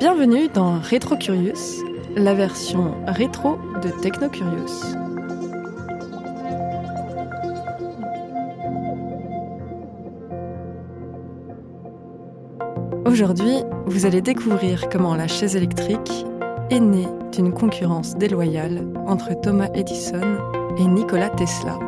Bienvenue dans Retro Curious, la version rétro de Techno Curious. Aujourd'hui, vous allez découvrir comment la chaise électrique est née d'une concurrence déloyale entre Thomas Edison et Nikola Tesla.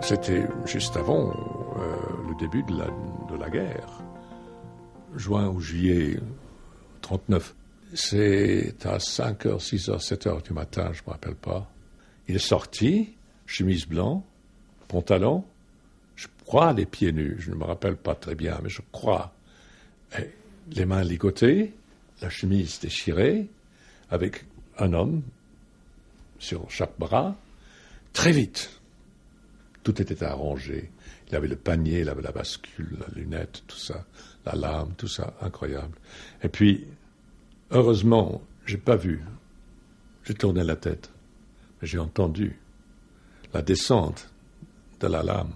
C'était juste avant euh, le début de la, de la guerre, juin ou juillet 39. C'est à 5h, 6h, 7h du matin, je ne me rappelle pas. Il est sorti, chemise blanc, pantalon, je crois les pieds nus, je ne me rappelle pas très bien, mais je crois. Les mains ligotées, la chemise déchirée, avec un homme sur chaque bras, très vite. Tout était arrangé. Il avait le panier, il avait la bascule, la lunette, tout ça, la lame, tout ça, incroyable. Et puis, heureusement, j'ai pas vu. J'ai tourné la tête, mais j'ai entendu la descente de la lame.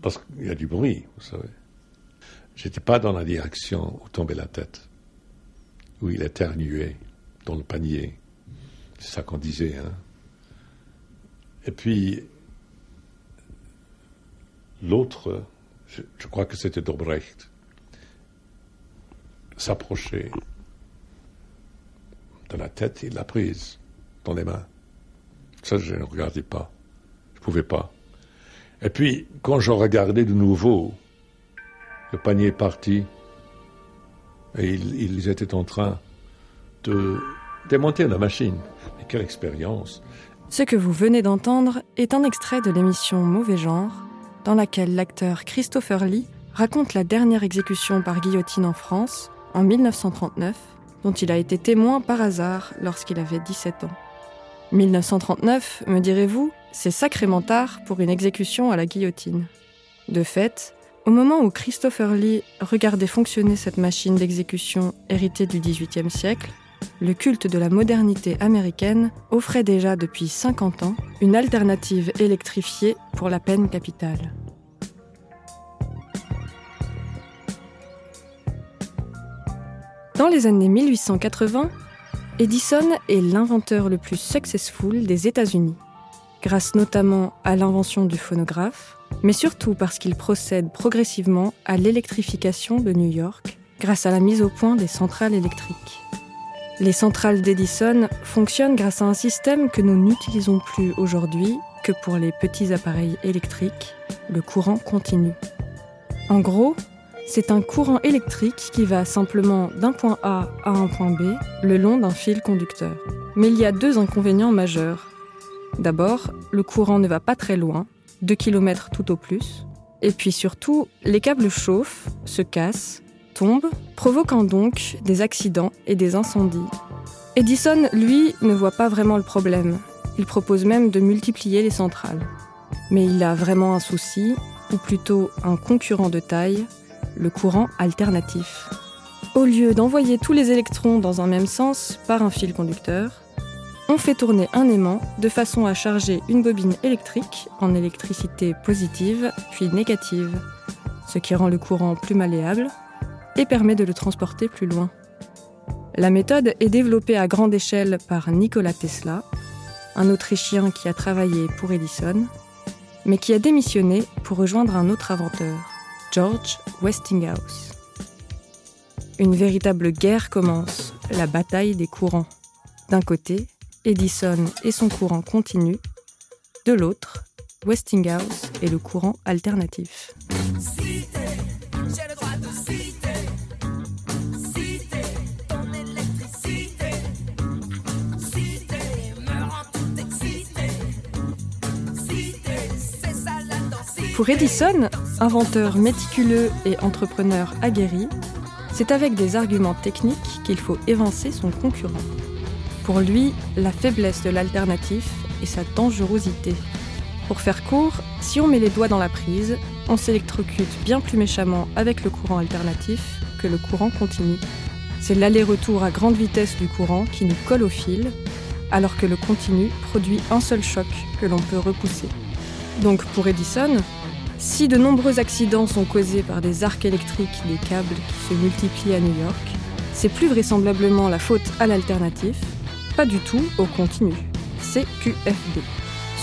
Parce qu'il y a du bruit, vous savez. J'étais pas dans la direction où tombait la tête, où il éternuait dans le panier. C'est ça qu'on disait, hein. Et puis, l'autre, je, crois que c'était Dobrecht, s'approchait de la tête, il l'a prise dans les mains. Ça, je ne regardais pas. Je ne pouvais pas. Et puis, quand je regardais de nouveau, le panier est parti, et ils, ils étaient en train de démonter la machine. Mais quelle expérience ce que vous venez d'entendre est un extrait de l'émission Mauvais genre, dans laquelle l'acteur Christopher Lee raconte la dernière exécution par guillotine en France, en 1939, dont il a été témoin par hasard lorsqu'il avait 17 ans. 1939, me direz-vous, c'est sacrément tard pour une exécution à la guillotine. De fait, au moment où Christopher Lee regardait fonctionner cette machine d'exécution héritée du XVIIIe siècle, le culte de la modernité américaine offrait déjà depuis 50 ans une alternative électrifiée pour la peine capitale. Dans les années 1880, Edison est l'inventeur le plus successful des États-Unis, grâce notamment à l'invention du phonographe, mais surtout parce qu'il procède progressivement à l'électrification de New York grâce à la mise au point des centrales électriques. Les centrales d'Edison fonctionnent grâce à un système que nous n'utilisons plus aujourd'hui que pour les petits appareils électriques, le courant continu. En gros, c'est un courant électrique qui va simplement d'un point A à un point B le long d'un fil conducteur. Mais il y a deux inconvénients majeurs. D'abord, le courant ne va pas très loin, 2 km tout au plus. Et puis surtout, les câbles chauffent, se cassent provoquant donc des accidents et des incendies. Edison, lui, ne voit pas vraiment le problème. Il propose même de multiplier les centrales. Mais il a vraiment un souci, ou plutôt un concurrent de taille, le courant alternatif. Au lieu d'envoyer tous les électrons dans un même sens par un fil conducteur, on fait tourner un aimant de façon à charger une bobine électrique en électricité positive puis négative, ce qui rend le courant plus malléable et permet de le transporter plus loin. La méthode est développée à grande échelle par Nikola Tesla, un Autrichien qui a travaillé pour Edison, mais qui a démissionné pour rejoindre un autre inventeur, George Westinghouse. Une véritable guerre commence, la bataille des courants. D'un côté, Edison et son courant continu, de l'autre, Westinghouse et le courant alternatif. Pour Edison, inventeur méticuleux et entrepreneur aguerri, c'est avec des arguments techniques qu'il faut évincer son concurrent. Pour lui, la faiblesse de l'alternatif est sa dangerosité. Pour faire court, si on met les doigts dans la prise, on s'électrocute bien plus méchamment avec le courant alternatif que le courant continu. C'est l'aller-retour à grande vitesse du courant qui nous colle au fil, alors que le continu produit un seul choc que l'on peut repousser. Donc pour Edison, Si de nombreux accidents sont causés par des arcs électriques des câbles qui se multiplient à New York, c'est plus vraisemblablement la faute à l'alternatif, pas du tout au continu. C'est QFD.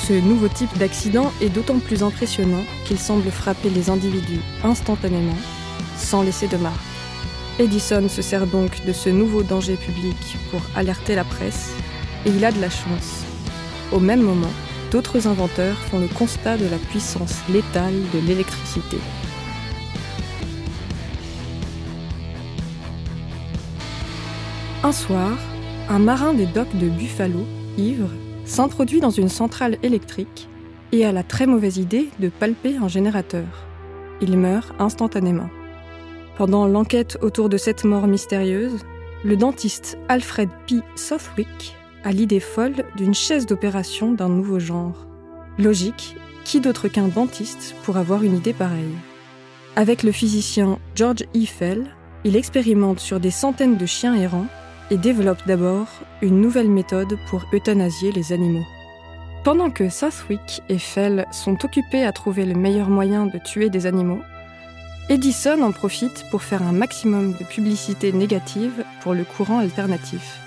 Ce nouveau type d'accident est d'autant plus impressionnant qu'il semble frapper les individus instantanément, sans laisser de marque. Edison se sert donc de ce nouveau danger public pour alerter la presse, et il a de la chance. Au même moment, d'autres inventeurs font le constat de la puissance létale de l'électricité. Un soir, un marin des docks de Buffalo, ivre, s'introduit dans une centrale électrique et a la très mauvaise idée de palper un générateur. Il meurt instantanément. Pendant l'enquête autour de cette mort mystérieuse, le dentiste Alfred P. Southwick a l'idée folle d'une chaise d'opération d'un nouveau genre. Logique, qui d'autre qu'un dentiste pour avoir une idée pareille? Avec le physicien George Eiffel, il expérimente sur des centaines de chiens errants et développe d'abord une nouvelle méthode pour euthanasier les animaux. Pendant que Southwick et Fell sont occupés à trouver le meilleur moyen de tuer des animaux, Edison en profite pour faire un maximum de publicité négative pour le courant alternatif.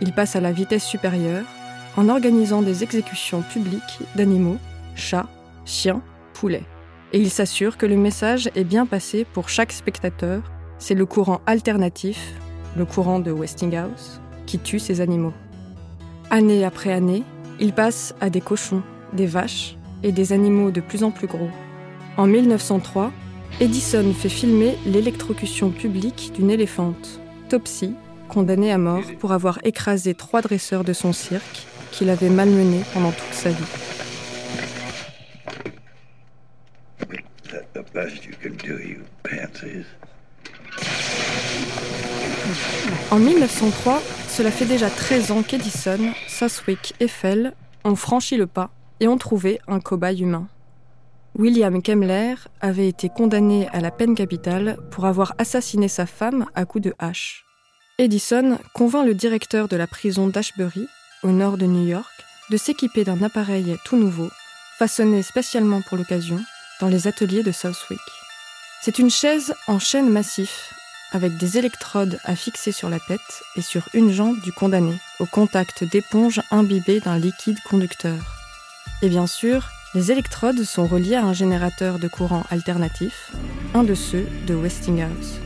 Il passe à la vitesse supérieure en organisant des exécutions publiques d'animaux, chats, chiens, poulets. Et il s'assure que le message est bien passé pour chaque spectateur. C'est le courant alternatif le courant de Westinghouse, qui tue ces animaux. Année après année, il passe à des cochons, des vaches et des animaux de plus en plus gros. En 1903, Edison fait filmer l'électrocution publique d'une éléphante, Topsy, condamnée à mort pour avoir écrasé trois dresseurs de son cirque qu'il avait malmené pendant toute sa vie. En 1903, cela fait déjà 13 ans qu'Edison, Southwick et Fell ont franchi le pas et ont trouvé un cobaye humain. William Kemmler avait été condamné à la peine capitale pour avoir assassiné sa femme à coups de hache. Edison convainc le directeur de la prison d'Ashbury, au nord de New York, de s'équiper d'un appareil tout nouveau, façonné spécialement pour l'occasion, dans les ateliers de Southwick. C'est une chaise en chêne massif avec des électrodes à fixer sur la tête et sur une jambe du condamné, au contact d'éponges imbibées d'un liquide conducteur. Et bien sûr, les électrodes sont reliées à un générateur de courant alternatif, un de ceux de Westinghouse.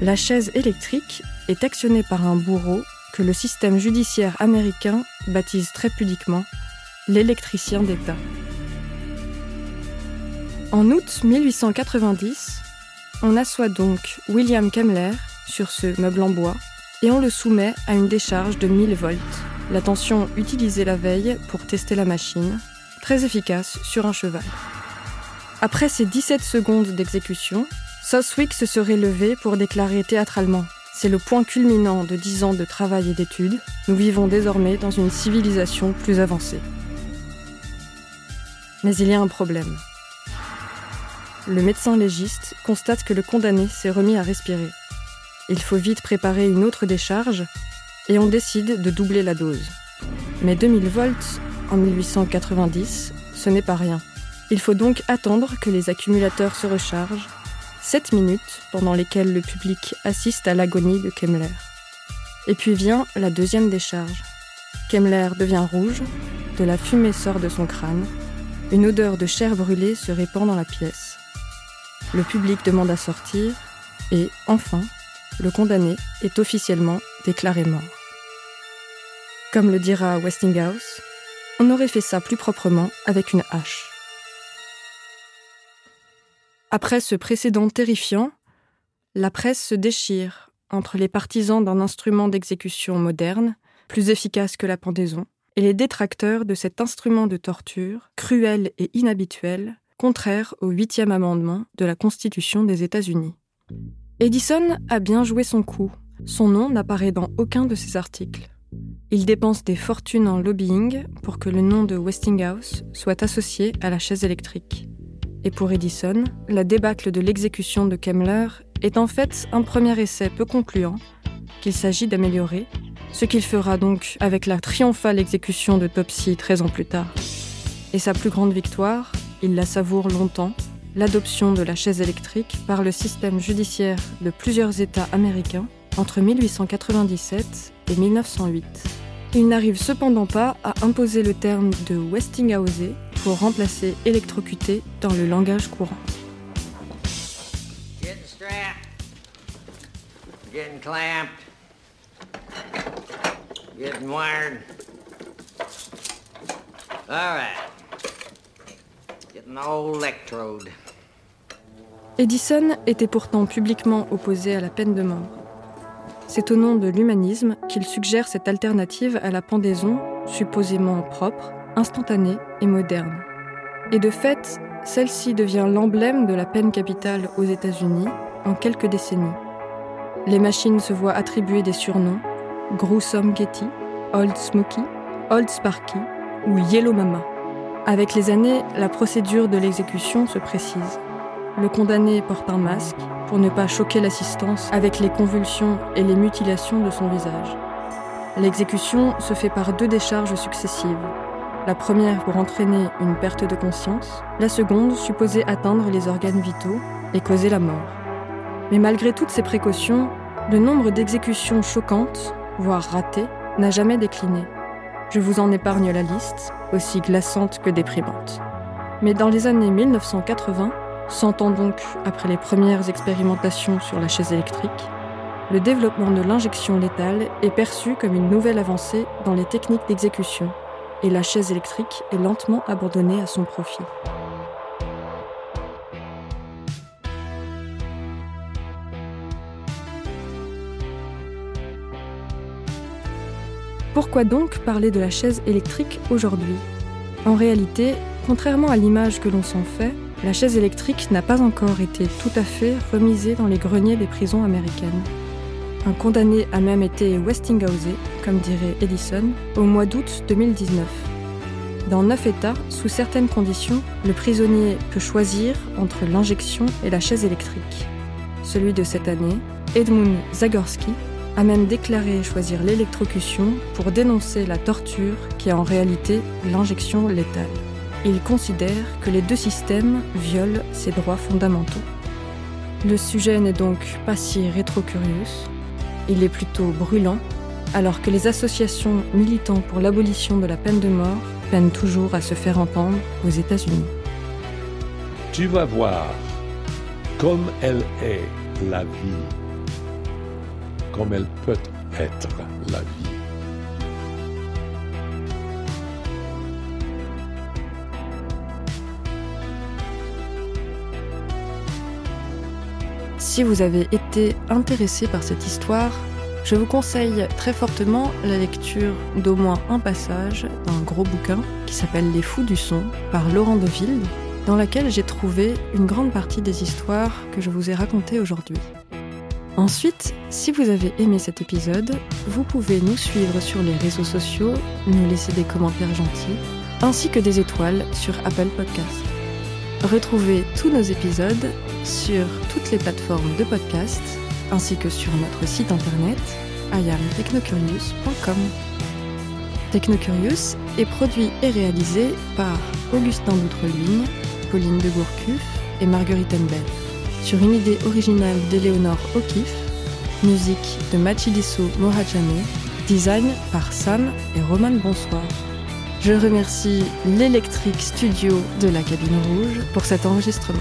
La chaise électrique est actionnée par un bourreau que le système judiciaire américain baptise très pudiquement l'électricien d'État. En août 1890, on assoit donc William Kemmler sur ce meuble en bois et on le soumet à une décharge de 1000 volts, la tension utilisée la veille pour tester la machine, très efficace sur un cheval. Après ces 17 secondes d'exécution, Southwick se serait levé pour déclarer théâtralement C'est le point culminant de 10 ans de travail et d'études. Nous vivons désormais dans une civilisation plus avancée. Mais il y a un problème le médecin légiste constate que le condamné s'est remis à respirer. Il faut vite préparer une autre décharge et on décide de doubler la dose. Mais 2000 volts en 1890, ce n'est pas rien. Il faut donc attendre que les accumulateurs se rechargent, 7 minutes pendant lesquelles le public assiste à l'agonie de Kemmler. Et puis vient la deuxième décharge. Kemmler devient rouge, de la fumée sort de son crâne, une odeur de chair brûlée se répand dans la pièce. Le public demande à sortir et, enfin, le condamné est officiellement déclaré mort. Comme le dira Westinghouse, on aurait fait ça plus proprement avec une hache. Après ce précédent terrifiant, la presse se déchire entre les partisans d'un instrument d'exécution moderne, plus efficace que la pendaison, et les détracteurs de cet instrument de torture, cruel et inhabituel, contraire au huitième amendement de la Constitution des États-Unis. Edison a bien joué son coup. Son nom n'apparaît dans aucun de ses articles. Il dépense des fortunes en lobbying pour que le nom de Westinghouse soit associé à la chaise électrique. Et pour Edison, la débâcle de l'exécution de Kemmler est en fait un premier essai peu concluant qu'il s'agit d'améliorer, ce qu'il fera donc avec la triomphale exécution de Topsy 13 ans plus tard. Et sa plus grande victoire, il la savoure longtemps, l'adoption de la chaise électrique par le système judiciaire de plusieurs États américains entre 1897 et 1908. Il n'arrive cependant pas à imposer le terme de Westinghouse pour remplacer électrocuté dans le langage courant. Edison était pourtant publiquement opposé à la peine de mort. C'est au nom de l'humanisme qu'il suggère cette alternative à la pendaison, supposément propre, instantanée et moderne. Et de fait, celle-ci devient l'emblème de la peine capitale aux États-Unis en quelques décennies. Les machines se voient attribuer des surnoms Gruesome Getty, Old Smoky, Old Sparky ou Yellow Mama. Avec les années, la procédure de l'exécution se précise. Le condamné porte un masque pour ne pas choquer l'assistance avec les convulsions et les mutilations de son visage. L'exécution se fait par deux décharges successives. La première pour entraîner une perte de conscience, la seconde supposée atteindre les organes vitaux et causer la mort. Mais malgré toutes ces précautions, le nombre d'exécutions choquantes, voire ratées, n'a jamais décliné. Je vous en épargne la liste, aussi glaçante que déprimante. Mais dans les années 1980, Cent ans donc après les premières expérimentations sur la chaise électrique, le développement de l'injection létale est perçu comme une nouvelle avancée dans les techniques d'exécution, et la chaise électrique est lentement abandonnée à son profit. Pourquoi donc parler de la chaise électrique aujourd'hui? En réalité, contrairement à l'image que l'on s'en fait, la chaise électrique n'a pas encore été tout à fait remisée dans les greniers des prisons américaines. Un condamné a même été Westinghouse, comme dirait Edison, au mois d'août 2019. Dans neuf États, sous certaines conditions, le prisonnier peut choisir entre l'injection et la chaise électrique. Celui de cette année, Edmund Zagorski, a même déclaré choisir l'électrocution pour dénoncer la torture qui est en réalité l'injection létale. Il considère que les deux systèmes violent ses droits fondamentaux. Le sujet n'est donc pas si rétrocurieux, il est plutôt brûlant, alors que les associations militant pour l'abolition de la peine de mort peinent toujours à se faire entendre aux États-Unis. Tu vas voir comme elle est la vie, comme elle peut être la vie. Si vous avez été intéressé par cette histoire, je vous conseille très fortement la lecture d'au moins un passage d'un gros bouquin qui s'appelle Les Fous du Son par Laurent Deville, dans laquelle j'ai trouvé une grande partie des histoires que je vous ai racontées aujourd'hui. Ensuite, si vous avez aimé cet épisode, vous pouvez nous suivre sur les réseaux sociaux, nous laisser des commentaires gentils, ainsi que des étoiles sur Apple Podcasts. Retrouvez tous nos épisodes sur toutes les plateformes de podcast ainsi que sur notre site internet iamtechnocurious.com. Technocurious est produit et réalisé par Augustin Doutreluigne, Pauline de Gourcuff et Marguerite Enbel, sur une idée originale d'Éléonore O'Keeffe, musique de Machiliso Mohajane, design par Sam et Roman Bonsoir. Je remercie l'Electric Studio de la Cabine Rouge pour cet enregistrement.